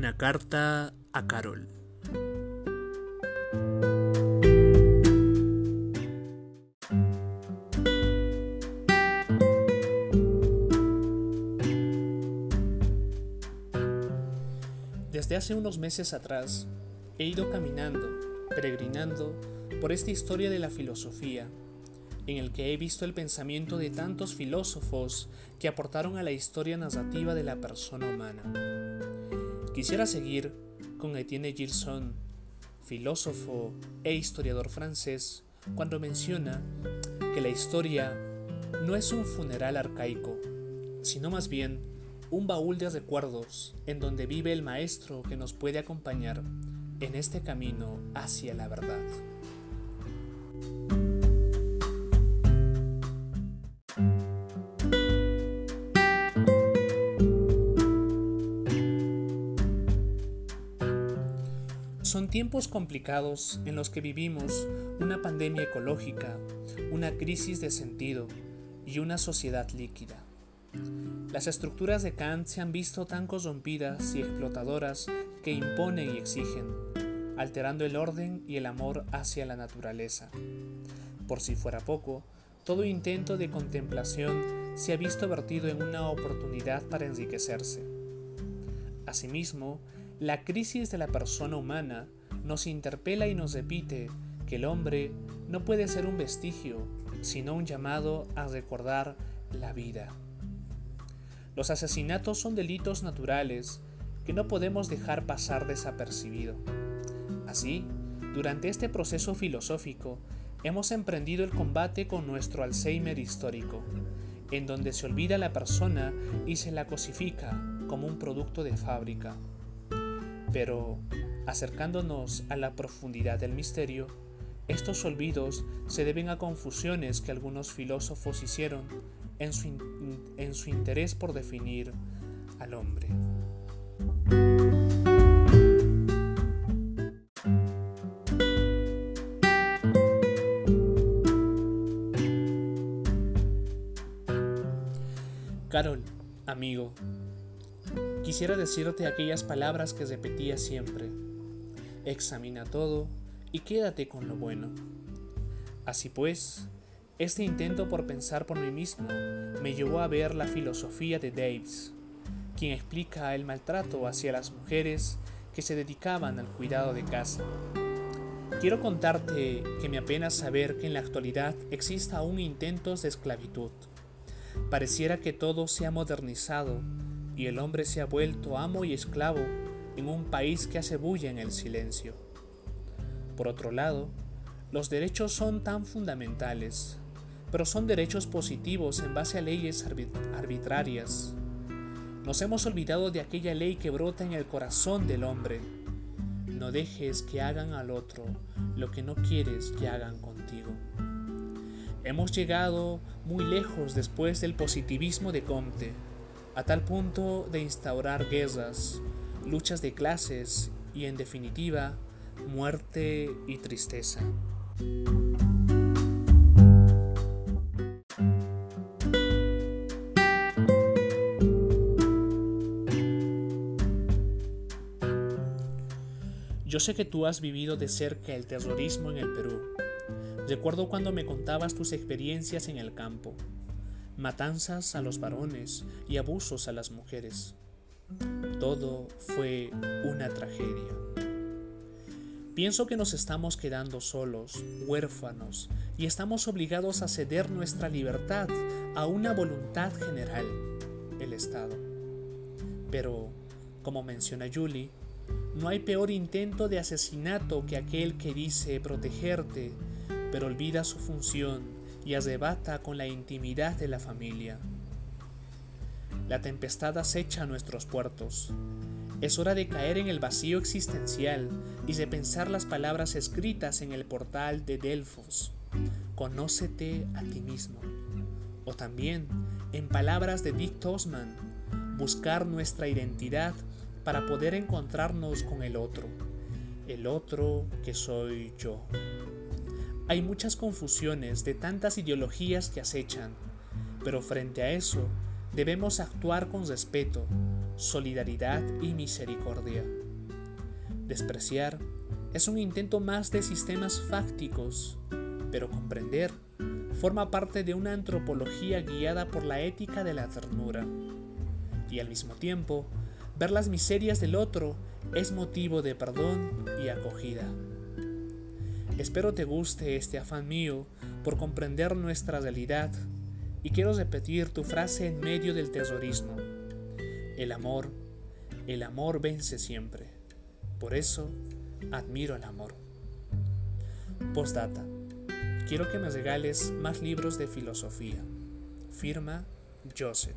Una carta a Carol. Desde hace unos meses atrás he ido caminando, peregrinando por esta historia de la filosofía, en el que he visto el pensamiento de tantos filósofos que aportaron a la historia narrativa de la persona humana. Quisiera seguir con Etienne Gilson, filósofo e historiador francés, cuando menciona que la historia no es un funeral arcaico, sino más bien un baúl de recuerdos en donde vive el maestro que nos puede acompañar en este camino hacia la verdad. Son tiempos complicados en los que vivimos una pandemia ecológica, una crisis de sentido y una sociedad líquida. Las estructuras de Kant se han visto tan corrompidas y explotadoras que imponen y exigen, alterando el orden y el amor hacia la naturaleza. Por si fuera poco, todo intento de contemplación se ha visto vertido en una oportunidad para enriquecerse. Asimismo, la crisis de la persona humana nos interpela y nos repite que el hombre no puede ser un vestigio, sino un llamado a recordar la vida. Los asesinatos son delitos naturales que no podemos dejar pasar desapercibido. Así, durante este proceso filosófico, hemos emprendido el combate con nuestro Alzheimer histórico, en donde se olvida la persona y se la cosifica como un producto de fábrica. Pero, acercándonos a la profundidad del misterio, estos olvidos se deben a confusiones que algunos filósofos hicieron en su, en su interés por definir al hombre. Carol, amigo, quisiera decirte aquellas palabras que repetía siempre. Examina todo y quédate con lo bueno. Así pues, este intento por pensar por mí mismo me llevó a ver la filosofía de Daves, quien explica el maltrato hacia las mujeres que se dedicaban al cuidado de casa. Quiero contarte que me apena saber que en la actualidad exista aún intentos de esclavitud Pareciera que todo se ha modernizado y el hombre se ha vuelto amo y esclavo en un país que hace bulla en el silencio. Por otro lado, los derechos son tan fundamentales, pero son derechos positivos en base a leyes arbitrarias. Nos hemos olvidado de aquella ley que brota en el corazón del hombre. No dejes que hagan al otro lo que no quieres que hagan contigo. Hemos llegado muy lejos después del positivismo de Comte, a tal punto de instaurar guerras, luchas de clases y, en definitiva, muerte y tristeza. Yo sé que tú has vivido de cerca el terrorismo en el Perú Recuerdo cuando me contabas tus experiencias en el campo, matanzas a los varones y abusos a las mujeres. Todo fue una tragedia. Pienso que nos estamos quedando solos, huérfanos, y estamos obligados a ceder nuestra libertad a una voluntad general, el Estado. Pero, como menciona Julie, no hay peor intento de asesinato que aquel que dice protegerte pero olvida su función y arrebata con la intimidad de la familia. La tempestad acecha nuestros puertos. Es hora de caer en el vacío existencial y de pensar las palabras escritas en el portal de Delfos. Conócete a ti mismo. O también, en palabras de Dick Tosman, buscar nuestra identidad para poder encontrarnos con el otro, el otro que soy yo. Hay muchas confusiones de tantas ideologías que acechan, pero frente a eso debemos actuar con respeto, solidaridad y misericordia. Despreciar es un intento más de sistemas fácticos, pero comprender forma parte de una antropología guiada por la ética de la ternura. Y al mismo tiempo, ver las miserias del otro es motivo de perdón y acogida. Espero te guste este afán mío por comprender nuestra realidad y quiero repetir tu frase en medio del terrorismo. El amor, el amor vence siempre. Por eso, admiro el amor. Postdata. Quiero que me regales más libros de filosofía. Firma Joseph.